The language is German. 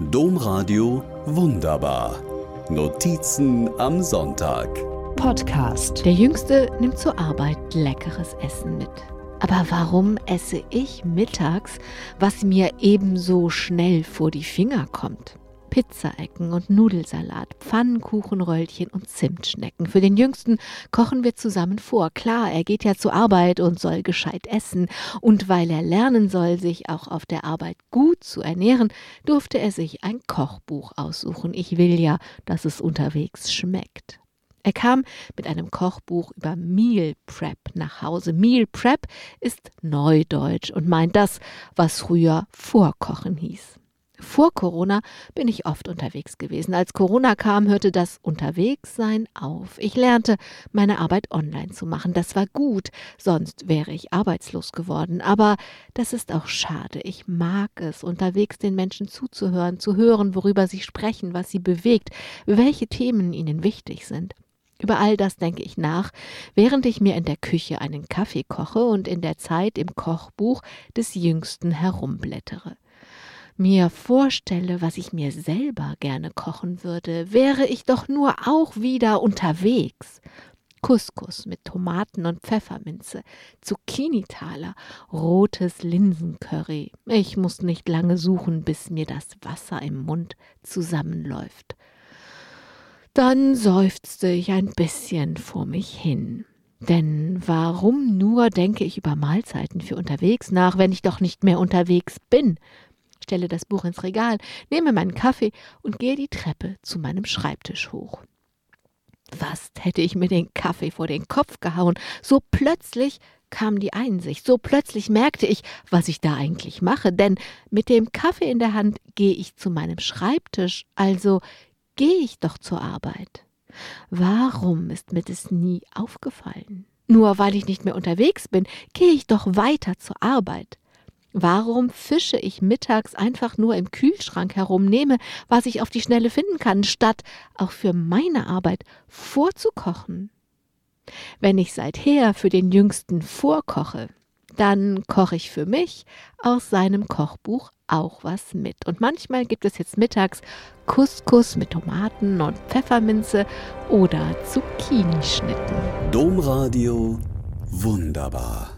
Domradio Wunderbar. Notizen am Sonntag. Podcast. Der Jüngste nimmt zur Arbeit leckeres Essen mit. Aber warum esse ich mittags, was mir ebenso schnell vor die Finger kommt? Pizzaecken und Nudelsalat, Pfannkuchenröllchen und Zimtschnecken. Für den Jüngsten kochen wir zusammen vor. Klar, er geht ja zur Arbeit und soll gescheit essen. Und weil er lernen soll, sich auch auf der Arbeit gut zu ernähren, durfte er sich ein Kochbuch aussuchen. Ich will ja, dass es unterwegs schmeckt. Er kam mit einem Kochbuch über Meal Prep nach Hause. Meal Prep ist Neudeutsch und meint das, was früher Vorkochen hieß. Vor Corona bin ich oft unterwegs gewesen. Als Corona kam, hörte das Unterwegssein auf. Ich lernte, meine Arbeit online zu machen. Das war gut, sonst wäre ich arbeitslos geworden. Aber das ist auch schade. Ich mag es, unterwegs den Menschen zuzuhören, zu hören, worüber sie sprechen, was sie bewegt, welche Themen ihnen wichtig sind. Über all das denke ich nach, während ich mir in der Küche einen Kaffee koche und in der Zeit im Kochbuch des Jüngsten herumblättere mir vorstelle, was ich mir selber gerne kochen würde, wäre ich doch nur auch wieder unterwegs. Couscous mit Tomaten und Pfefferminze, Zucchini-Taler, rotes Linsencurry. Ich muss nicht lange suchen, bis mir das Wasser im Mund zusammenläuft. Dann seufzte ich ein bisschen vor mich hin. Denn warum nur denke ich über Mahlzeiten für unterwegs nach, wenn ich doch nicht mehr unterwegs bin? Stelle das Buch ins Regal, nehme meinen Kaffee und gehe die Treppe zu meinem Schreibtisch hoch. Fast hätte ich mir den Kaffee vor den Kopf gehauen, so plötzlich kam die Einsicht, so plötzlich merkte ich, was ich da eigentlich mache, denn mit dem Kaffee in der Hand gehe ich zu meinem Schreibtisch, also gehe ich doch zur Arbeit. Warum ist mir das nie aufgefallen? Nur weil ich nicht mehr unterwegs bin, gehe ich doch weiter zur Arbeit. Warum fische ich mittags einfach nur im Kühlschrank herum, nehme, was ich auf die Schnelle finden kann, statt auch für meine Arbeit vorzukochen? Wenn ich seither für den Jüngsten vorkoche, dann koche ich für mich aus seinem Kochbuch auch was mit. Und manchmal gibt es jetzt mittags Couscous mit Tomaten und Pfefferminze oder Zucchini-Schnitten. Domradio wunderbar.